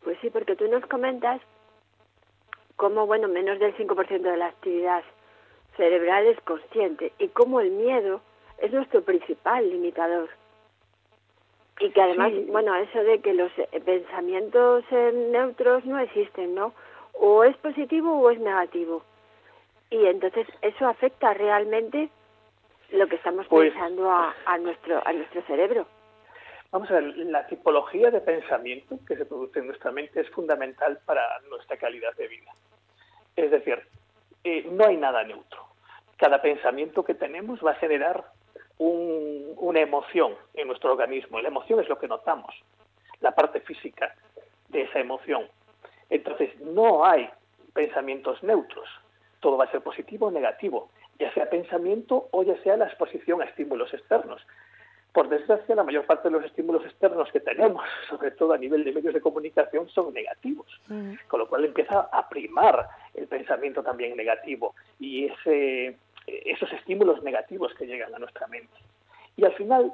Pues sí, porque tú nos comentas cómo, bueno, menos del 5% de la actividad cerebral es consciente y cómo el miedo es nuestro principal limitador. Y que además, bueno, eso de que los eh, pensamientos neutros no existen, ¿no? O es positivo o es negativo. Y entonces eso afecta realmente lo que estamos Pues- pensando a, a nuestro a nuestro cerebro. Vamos a ver, la tipología de pensamiento que se produce en nuestra mente es fundamental para nuestra calidad de vida. Es decir, eh, no hay nada neutro. Cada pensamiento que tenemos va a generar un- una emoción en nuestro organismo. La emoción es lo que notamos, la parte física de esa emoción. Entonces, no hay pensamientos neutros. Todo va a ser positivo o negativo, ya sea pensamiento o ya sea la exposición a estímulos externos. Por desgracia, la mayor parte de los estímulos externos que tenemos, sobre todo a nivel de medios de comunicación, son negativos, con lo cual empieza a primar el pensamiento también negativo y ese, esos estímulos negativos que llegan a nuestra mente. Y al final,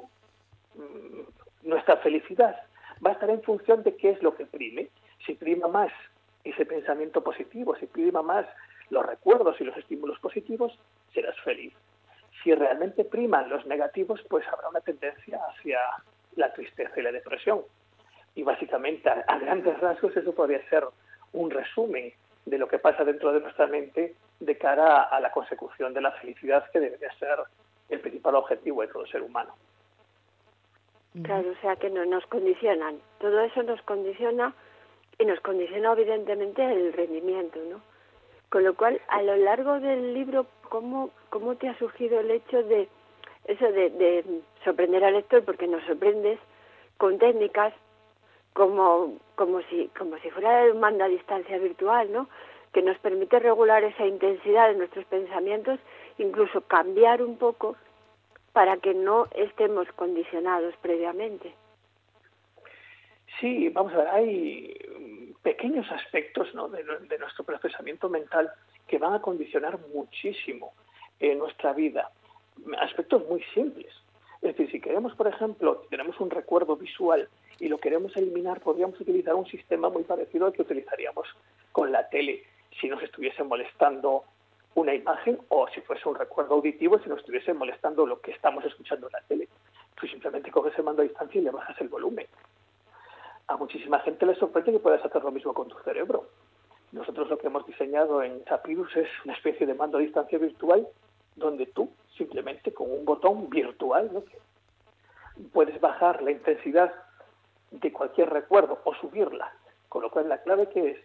mm, nuestra felicidad va a estar en función de qué es lo que prime. Si prima más ese pensamiento positivo, si prima más los recuerdos y los estímulos positivos, serás feliz. Si realmente priman los negativos, pues habrá una tendencia hacia la tristeza y la depresión. Y básicamente, a, a grandes rasgos, eso podría ser un resumen de lo que pasa dentro de nuestra mente de cara a la consecución de la felicidad, que debería ser el principal objetivo de todo ser humano. Claro, o sea que no nos condicionan. Todo eso nos condiciona y nos condiciona evidentemente el rendimiento, ¿no? Con lo cual, a lo largo del libro, ¿cómo, cómo te ha surgido el hecho de eso de, de sorprender al lector? Porque nos sorprendes con técnicas como, como, si, como si fuera un mando a distancia virtual, ¿no? Que nos permite regular esa intensidad de nuestros pensamientos, incluso cambiar un poco para que no estemos condicionados previamente. Sí, vamos a ver, hay pequeños aspectos de nuestro procesamiento mental que van a condicionar muchísimo eh, nuestra vida. Aspectos muy simples. Es decir, si queremos, por ejemplo, tenemos un recuerdo visual y lo queremos eliminar, podríamos utilizar un sistema muy parecido al que utilizaríamos con la tele si nos estuviese molestando una imagen o si fuese un recuerdo auditivo si nos estuviese molestando lo que estamos escuchando en la tele. Tú simplemente coges el mando a distancia y le bajas el volumen. A muchísima gente le sorprende que puedas hacer lo mismo con tu cerebro. Nosotros lo que hemos diseñado en Sapirus es una especie de mando a distancia virtual donde tú simplemente con un botón virtual puedes bajar la intensidad de cualquier recuerdo o subirla. Con lo cual la clave que es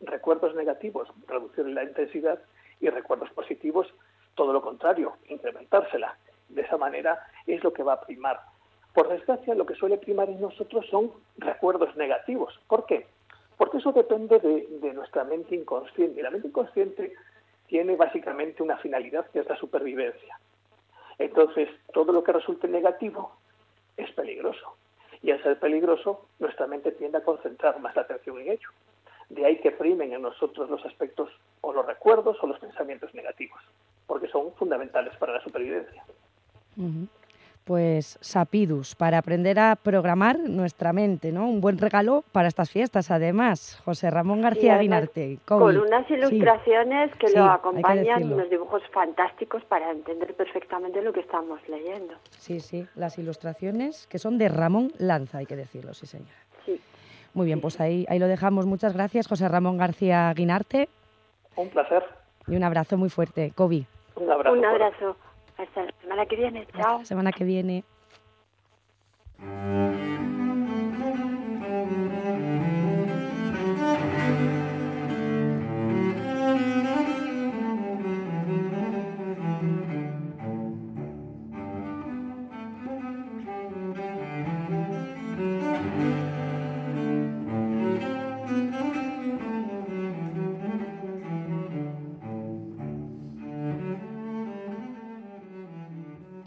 recuerdos negativos, reducir la intensidad y recuerdos positivos, todo lo contrario, incrementársela. De esa manera es lo que va a primar. Por desgracia, lo que suele primar en nosotros son recuerdos negativos. ¿Por qué? Porque eso depende de, nuestra mente inconsciente. Y la mente inconsciente tiene básicamente una finalidad que es la supervivencia. Entonces, todo lo que resulte negativo es peligroso. Y al ser peligroso, nuestra mente tiende a concentrar más la atención en ello. De ahí que primen en nosotros los aspectos o los recuerdos o los pensamientos negativos, porque son fundamentales para la supervivencia. Pues Sapidus, para aprender a programar nuestra mente, ¿no? Un buen regalo para estas fiestas, además. José Ramón García además, Guinarte. Con unas Sí. ilustraciones que Sí, lo que acompañan, unos dibujos fantásticos para entender perfectamente lo que estamos leyendo. Sí, sí, las ilustraciones que son de Ramón Lanza, hay que decirlo, sí, señora. Sí. Muy bien, pues ahí, ahí lo dejamos. Muchas gracias, José Ramón García Guinarte. Un placer. Y un abrazo muy fuerte. Kobe, Un abrazo. Un por- abrazo. Hasta la semana que viene. Chao. la semana que viene.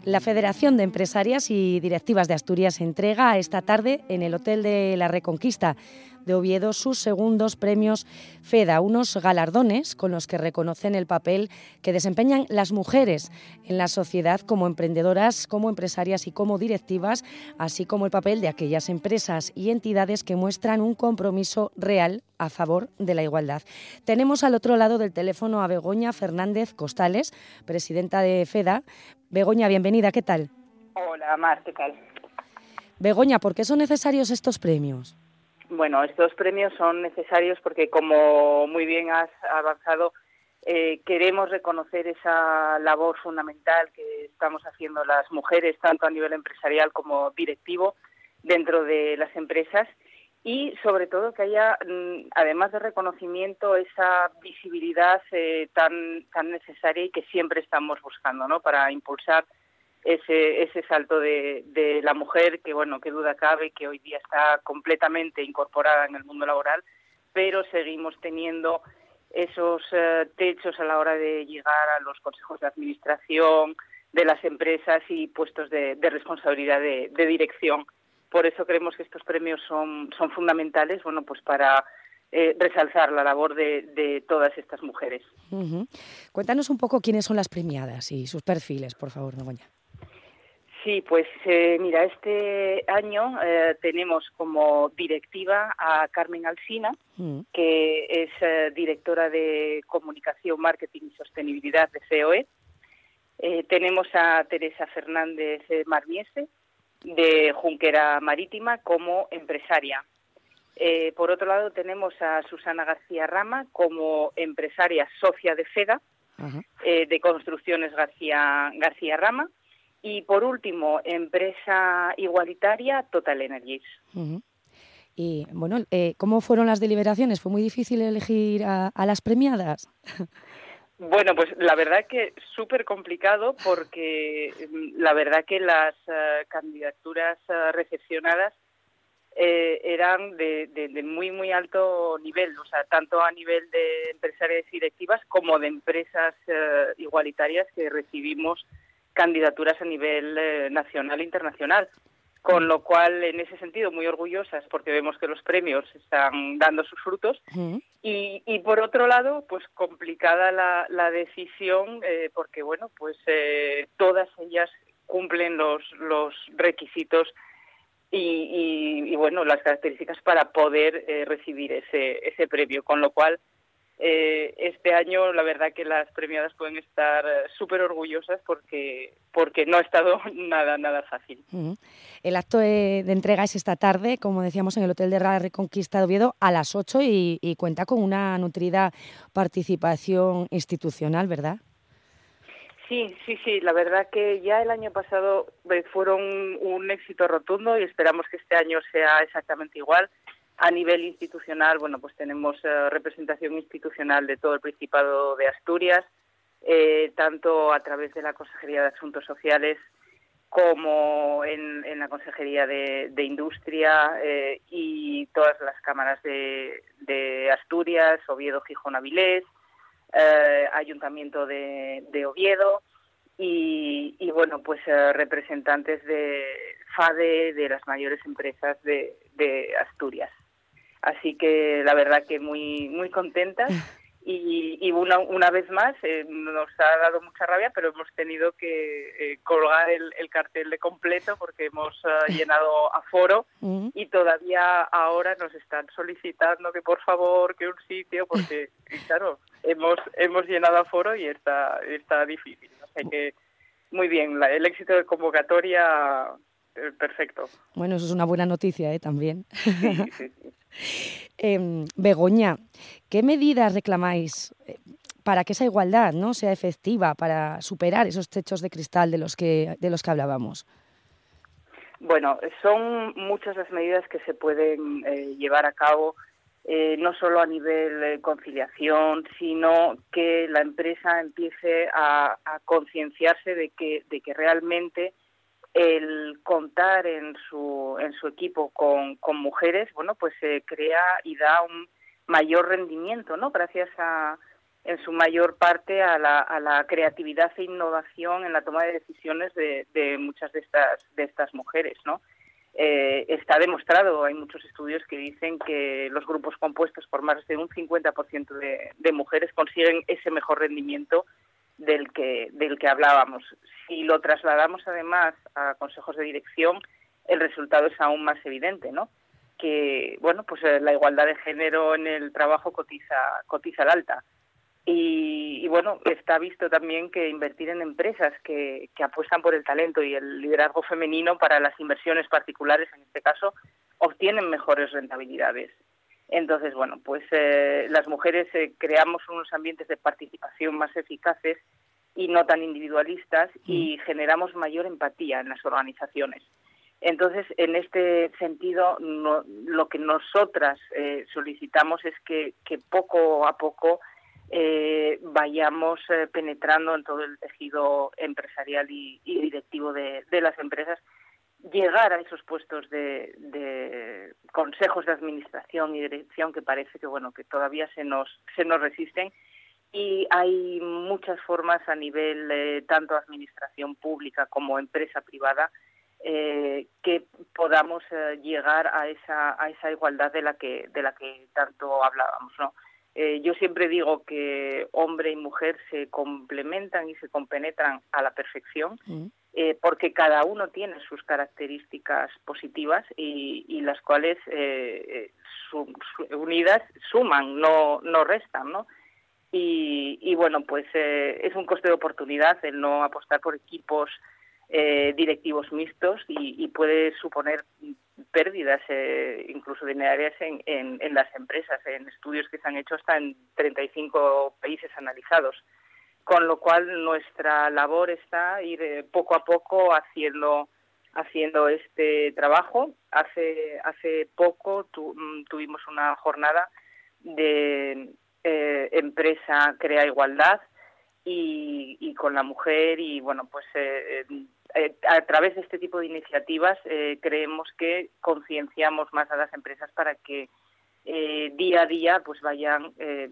La Federación de Empresarias y Directivas de Asturias entrega esta tarde en el Hotel de la Reconquista de Oviedo sus segundos premios FEDA, unos galardones con los que reconocen el papel que desempeñan las mujeres en la sociedad como emprendedoras, como empresarias y como directivas, así como el papel de aquellas empresas y entidades que muestran un compromiso real a favor de la igualdad. Tenemos al otro lado del teléfono a Begoña Fernández Costales, presidenta de FEDA. Begoña, bienvenida, ¿qué tal? Hola, Mar, ¿qué tal? Begoña, ¿por qué son necesarios estos premios? Bueno, estos premios son necesarios porque, como muy bien has avanzado, eh, queremos reconocer esa labor fundamental que estamos haciendo las mujeres, tanto a nivel empresarial como directivo, dentro de las empresas y, sobre todo, que haya, mm, además de reconocimiento, esa visibilidad eh, tan, tan necesaria y que siempre estamos buscando, ¿no? Para impulsar ese, ese salto de, de la mujer, que bueno, que duda cabe, que hoy día está completamente incorporada en el mundo laboral, pero seguimos teniendo esos eh, techos a la hora de llegar a los consejos de administración de las empresas y puestos de, responsabilidad de, dirección. Por eso creemos que estos premios son, son fundamentales, bueno, pues para eh, resaltar la labor de, de, todas estas mujeres. Cuéntanos un poco quiénes son las premiadas y sus perfiles, por favor, Nogoña. Sí, pues eh, mira, este año eh, tenemos como directiva a Carmen Alsina, mm. que es eh, directora de Comunicación, Marketing y Sostenibilidad de COE. tenemos a Teresa Fernández Marmiese, de Junquera Marítima, como empresaria. por otro lado, tenemos a Susana García Rama como empresaria socia de FEDA, de Construcciones García, García Rama y por último, empresa igualitaria Total Energies. Y bueno, eh, ¿cómo fueron las deliberaciones? ¿Fue muy difícil elegir a, las premiadas? Bueno, pues la verdad que súper complicado porque mm, la verdad que las eh, candidaturas uh, recepcionadas eh, eran de, muy, muy alto nivel, o sea, tanto a nivel de empresarias directivas como de empresas igualitarias que recibimos candidaturas a nivel eh, nacional e internacional. Con lo cual, en ese sentido, muy orgullosas porque vemos que los premios están dando sus frutos. y, y, por otro lado, pues complicada la, la decisión eh, porque, bueno, pues eh, todas ellas cumplen los, los requisitos y, y, bueno, las características para poder recibir ese, ese premio. Con lo cual, eh, este año la verdad que las premiadas pueden estar eh, súper orgullosas porque, porque no ha estado nada, nada fácil. El acto de, entrega es esta tarde, como decíamos, en el Hotel de la Reconquista de Oviedo a las 8 y, y cuenta con una nutrida participación institucional, ¿verdad? Sí, sí, sí. La verdad que ya el año pasado eh, fueron un éxito rotundo y esperamos que este año sea exactamente igual. A nivel institucional, bueno, pues tenemos eh, representación institucional de todo el Principado de Asturias, eh, tanto a través de la Consejería de Asuntos Sociales como en, la Consejería de, Industria eh, y todas las cámaras de, Asturias, Oviedo, Gijón, Avilés, Ayuntamiento de, Oviedo y, y, bueno, pues representantes de FADE, de las mayores empresas de Asturias. Así que la verdad que muy, muy contentas. Y, y una, una, vez más eh, nos ha dado mucha rabia, pero hemos tenido que eh, colgar el, el, cartel de completo porque hemos uh, llenado aforo mm. y todavía ahora nos están solicitando que por favor que un sitio porque claro hemos hemos llenado aforo y está está difícil. O que muy bien, el éxito de convocatoria eh, perfecto. Bueno, eso es una buena noticia ¿eh? también. Em, Begoña, ¿qué medidas reclamáis eh, para que esa igualdad no sea efectiva, para superar esos techos de cristal de los que, de los que hablábamos? Bueno, son muchas las medidas que se pueden eh, llevar a cabo, eh, no solo a nivel conciliación, sino que la empresa empiece a, a concienciarse de que, de que realmente el contar en su, en su equipo con, con mujeres, bueno, pues se crea y da un mayor rendimiento, ¿no? Gracias a, en su mayor parte a la, a la creatividad e innovación en la toma de decisiones de, de muchas de estas, de estas mujeres, ¿no? Eh, está demostrado, hay muchos estudios que dicen que los grupos compuestos por más de un 50% de, de mujeres consiguen ese mejor rendimiento del que, del que hablábamos. Si lo trasladamos además a consejos de dirección, el resultado es aún más evidente, ¿no? Que, bueno, pues eh, la igualdad de género en el trabajo cotiza, cotiza al alta. Y, y, bueno, está visto también que invertir en empresas que, que, apuestan por el talento y el liderazgo femenino para las inversiones particulares, en este caso, obtienen mejores rentabilidades. Entonces, bueno, pues eh, las mujeres eh, creamos unos ambientes de participación más eficaces y no tan individualistas y generamos mayor empatía en las organizaciones. Entonces, en este sentido, no, lo que nosotras eh, solicitamos es que, que, poco a poco eh, vayamos eh, penetrando en todo el tejido empresarial y, y directivo de, de, las empresas, llegar a esos puestos de, consejos de administración y dirección que parece que bueno que todavía se nos se nos resisten. Y hay muchas formas a nivel eh, tanto administración pública como empresa privada eh, que podamos eh, llegar a esa a esa igualdad de la que de la que tanto hablábamos no eh, yo siempre digo que hombre y mujer se complementan y se compenetran a la perfección. Mm. Eh, porque cada uno tiene sus características positivas y, y las cuales eh, su, su, unidas suman no no restan no y, y bueno pues eh, es un coste de oportunidad el no apostar por equipos eh, directivos mixtos y, y, puede suponer pérdidas eh, incluso dinerarias en, en, en, las empresas, en estudios que se han hecho hasta en 35 países analizados. Con lo cual nuestra labor está ir eh, poco a poco haciendo haciendo este trabajo. Hace hace poco tu, mm, tuvimos una jornada de eh, empresa crea igualdad y, y, con la mujer y bueno pues eh, eh, a través de este tipo de iniciativas eh, creemos que concienciamos más a las empresas para que eh, día a día pues vayan eh,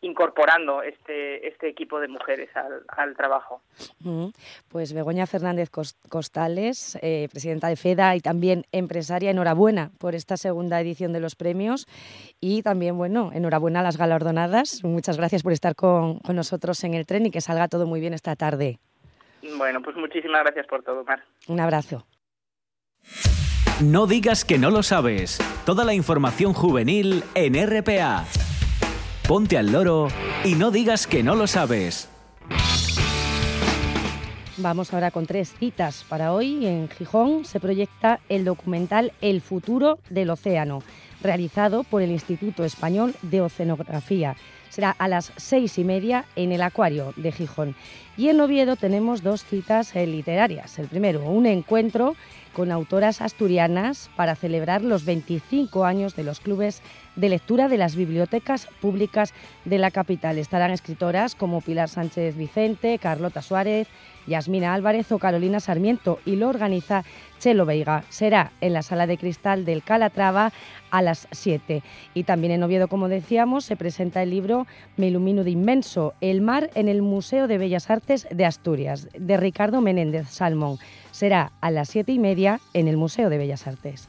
incorporando este, este equipo de mujeres al, al trabajo. Pues Begoña Fernández Costales, eh, presidenta de FEDA y también empresaria, enhorabuena por esta segunda edición de los premios y también, bueno, enhorabuena a las galardonadas. Muchas gracias por estar con, con nosotros en el tren y que salga todo muy bien esta tarde. Bueno, pues muchísimas gracias por todo, Mar. Un abrazo. No digas que no lo sabes. Toda la información juvenil en RPA. Ponte al loro y no digas que no lo sabes. Vamos ahora con tres citas para hoy. En Gijón se proyecta el documental El futuro del océano, realizado por el Instituto Español de Oceanografía será a las seis y media en el Acuario de Gijón. Y en Oviedo tenemos dos citas eh, literarias. El primero, un encuentro con autoras asturianas para celebrar los 25 años de los clubes de lectura de las bibliotecas públicas de la capital. Estarán escritoras como Pilar Sánchez Vicente, Carlota Suárez, Yasmina Álvarez o Carolina Sarmiento y lo organiza Chelo Veiga. Será en la sala de cristal del Calatrava a las 7. Y también en Oviedo, como decíamos, se presenta el libro Me ilumino de inmenso, el mar en el Museo de Bellas Artes de Asturias, de Ricardo Menéndez Salmón. Será a las 7 y media en el Museo de Bellas Artes.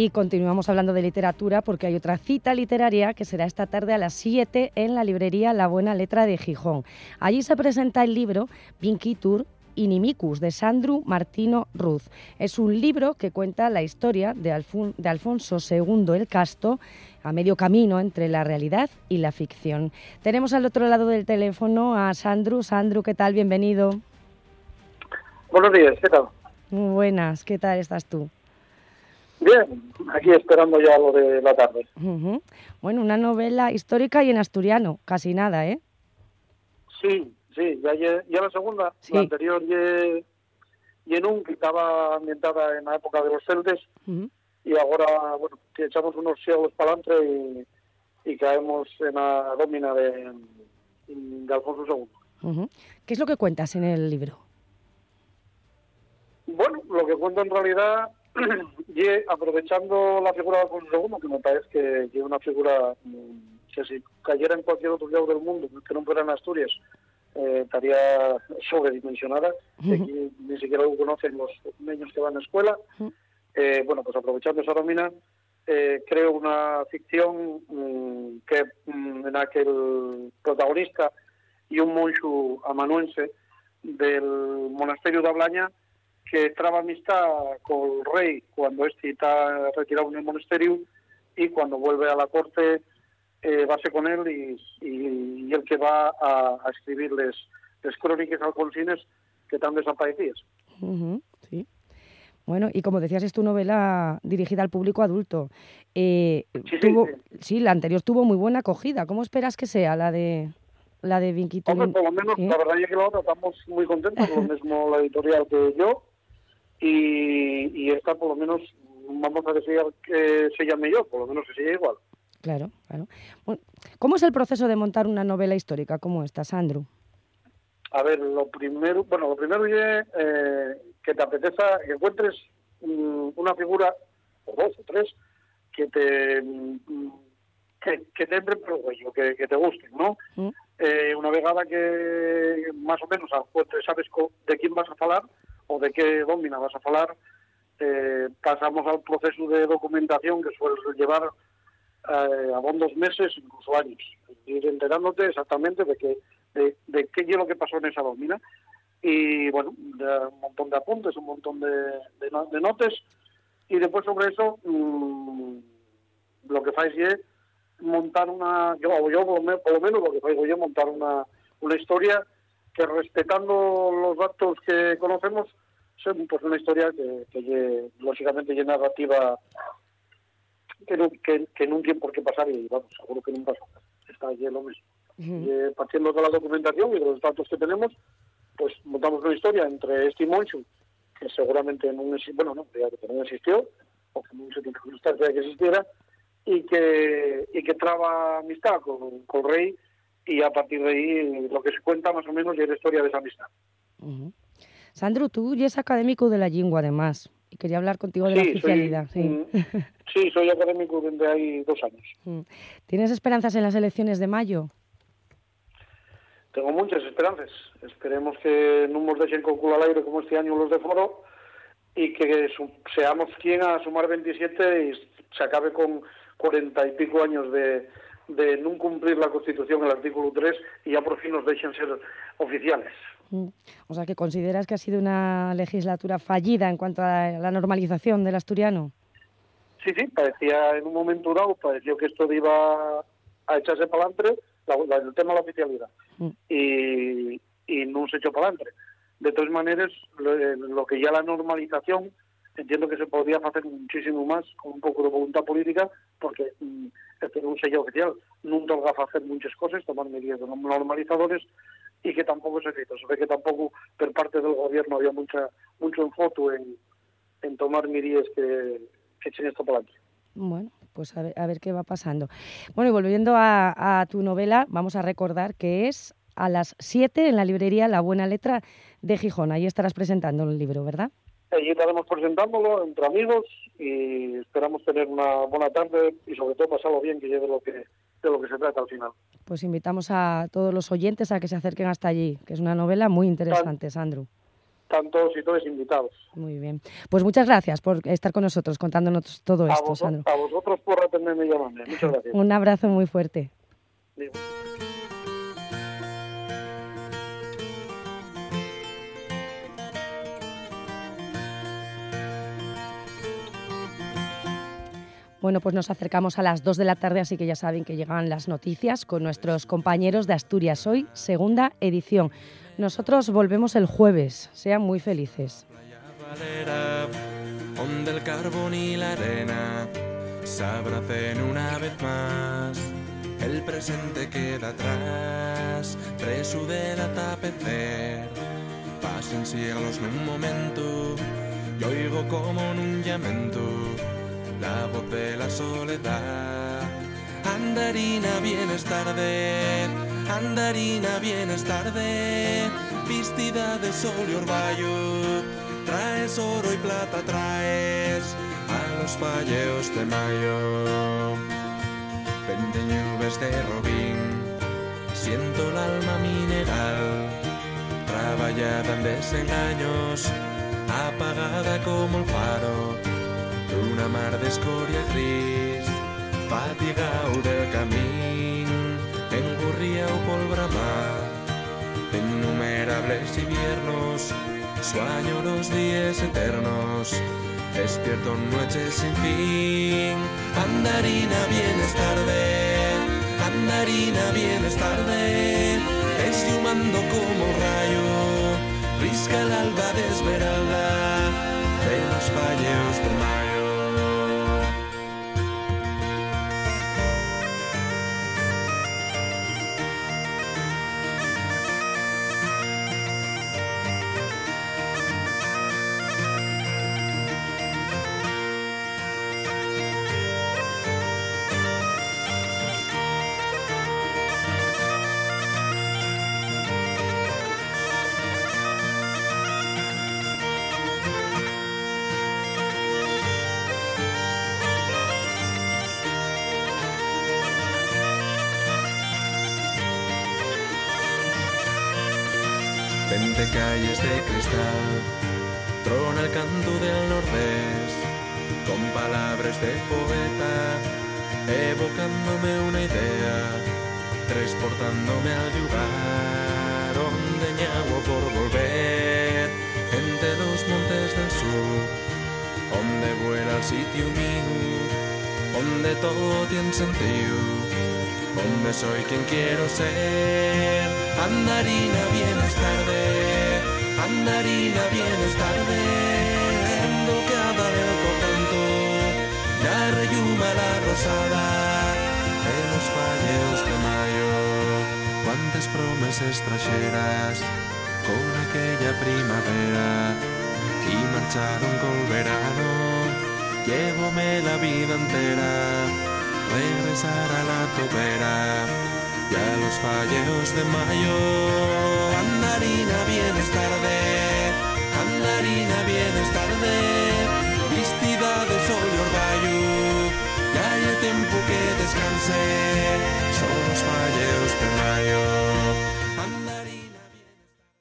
Y continuamos hablando de literatura porque hay otra cita literaria que será esta tarde a las 7 en la librería La Buena Letra de Gijón. Allí se presenta el libro Pinky Tour Inimicus de Sandro Martino Ruz. Es un libro que cuenta la historia de, Alfon de Alfonso II el Casto a medio camino entre la realidad y la ficción. Tenemos al otro lado del teléfono a Sandro. Sandro, ¿qué tal? Bienvenido. Buenos días, ¿qué tal? Muy buenas, ¿qué tal estás tú? Bien, aquí esperando ya lo de la tarde. Uh -huh. Bueno, una novela histórica y en asturiano, casi nada, ¿eh? Sí, sí, ya, ya la segunda, Sí. la anterior y en un que estaba ambientada en la época de los celtes y ahora, bueno, que echamos unos ciegos para adelante y, y caemos en la domina de, de Alfonso II. ¿Qué es lo que cuentas en el libro? Bueno, lo que cuento en realidad, y aprovechando la figura de Alfonso II, que me parece que es una figura mm, que si cayera en cualquier otro lado del mundo, que no fuera en Asturias, eh, estaría sobredimensionada, que aquí ni siquiera lo conocen los niños que van a escuela. Eh, bueno, pues aprovechando esa domina, eh, creo una ficción mm, que mm, en la que el protagonista y un monju amanuense del monasterio de Ablaña que traba amistad con el rey cuando este está retirado en el monasterio y cuando vuelve a la corte eh, base con él y, y, y el que va a, a escribirles les crónicas alfonsines que están desaparecidas. Ujú, Sí. Bueno, y como decías, es tu novela dirigida al público adulto. Eh, sí, tuvo, sí. sí, la anterior tuvo muy buena acogida. ¿Cómo esperas que sea la de la de Vinky Hombre, por lo menos, Sí. la verdad es que la otra estamos muy contentos, lo mismo la editorial que yo, y, y esta por lo menos, vamos a decir que se llame yo, por lo menos que se llame igual. Claro, claro. Bueno, ¿Cómo es el proceso de montar una novela histórica como esta, Sandro? A ver, lo primero, bueno, lo primero es eh, que te apeteza, que encuentres mm, una figura, o dos o tres, que te mm, que, que te entren por el cuello, que, que te gusten, ¿no? Mm. Eh, una vegada que más o menos sabes co- de quién vas a hablar o de qué domina vas a hablar, eh, pasamos al proceso de documentación que suele llevar eh, a dos meses, incluso años, ir enterándote exactamente de qué de, qué es lo que pasó en esa domina y bueno, de un montón de apuntes, un montón de, de, no- de notas y después sobre eso mm, lo que fais es montar una, yo, yo por lo, menos lo que yo montar una, una historia que respetando los datos que conocemos sea pues una historia que, que lógicamente es narrativa que que, que tiene por qué pasar y vamos, seguro que no pasa. Está allí lo mismo. Y, eh, partiendo de la documentación y de los datos que tenemos, pues montamos una historia entre este y Monchu, que seguramente no, bueno, no, ya que no existió, o que no se tiene que existiera, y que, y que traba amistad con, con rey, y a partir de ahí lo que se cuenta más o menos es la historia de esa amistad. Sandro, tú ya es académico de la lengua, además, y quería hablar contigo de la soy- oficialidad. sí. Sí, soy académico desde hay dos años. ¿Tienes esperanzas en las elecciones de mayo? Tengo muchas esperanzas. Esperemos que no nos dejen con culo al aire como este año los de foro y que seamos quien a sumar 27 y se acabe con cuarenta y pico años de, de no cumplir la Constitución, el artículo 3, y ya por fin nos dejen ser oficiales. Mm. O sea, que consideras que ha sido una legislatura fallida en cuanto a la normalización del asturiano. Sí, sí, parecía en un momento dado, pareció que esto iba a echarse para adelante, la- la- el tema de la oficialidad, Mm. y, y no se echó para adelante. De todas maneras, lo, lo que ya la normalización, entiendo que se podría hacer muchísimo más con un poco de voluntad política, porque este es un sello oficial, nunca va a hacer muchas cosas, tomar medidas normalizadores, y que tampoco se hizo. Se ve que tampoco, por parte del gobierno, había mucha mucho enfoque en, en tomar medidas que, que echen esto para adelante. Bueno, pues a ver, a ver qué va pasando. Bueno, y volviendo a, a tu novela, vamos a recordar que es a las 7 en la librería La Buena Letra de Gijón. Ahí estarás presentando el libro, ¿verdad? Allí estaremos presentándolo entre amigos y esperamos tener una buena tarde y sobre todo pasarlo bien, que lleve lo que, de lo que se trata al final. Pues invitamos a todos los oyentes a que se acerquen hasta allí, que es una novela muy interesante, Sandro. Están todos y todas invitados. Muy bien. Pues muchas gracias por estar con nosotros contándonos todo A, esto, Sandro. a vosotros por atenderme y llamarme. Muchas gracias. Un abrazo muy fuerte. Bueno, pues nos acercamos a las 2 de la tarde, así que ya saben que llegan las noticias con nuestros compañeros de Asturias Hoy, segunda edición. Nosotros volvemos el jueves. Sean muy felices. Donde el carbón y la arena se abracen una vez más. El presente queda atrás. preso del atapecer. Pasen siglos en un momento, y oigo como en un llamento la voz de la soledad. Andarina, vienes tarde, andarina, vienes tarde, vestida de sol y orvallo, traes oro y plata, traes a los falleos de mayo. Vente nubes de robín, siento el alma mineral, traballada en desengaños, apagada como el faro una mar de escoria gris, fatigado del camino, engurriao por bramar, innumerables inviernos, sueño los días eternos, despierto noches sin fin, andarina vienes tarde, andarina vienes tarde, deshumando como rayo, risca el alba de esmeralda de los falleos de mayo. Calles de cristal, trona el canto del nordés, con palabras de poeta, evocándome una idea, transportándome al lugar donde ñago por volver, entre los montes del sur, donde vuela el sitio mío, donde todo tiene sentido, donde soy quien quiero ser. Andarina, vienes tarde, andarina, vienes tarde, embocada del contento, ya reyuma la rosada de los fallos de mayo. Cuántas promesas trajeras con aquella primavera y marcharon con verano. Llévome la vida entera, regresar a la tobera ya los falleos de mayo. Andarina, vienes tarde, andarina, vienes tarde, vestida de sol y orvallo. Ya hay tiempo que descanse, son los falleos de mayo.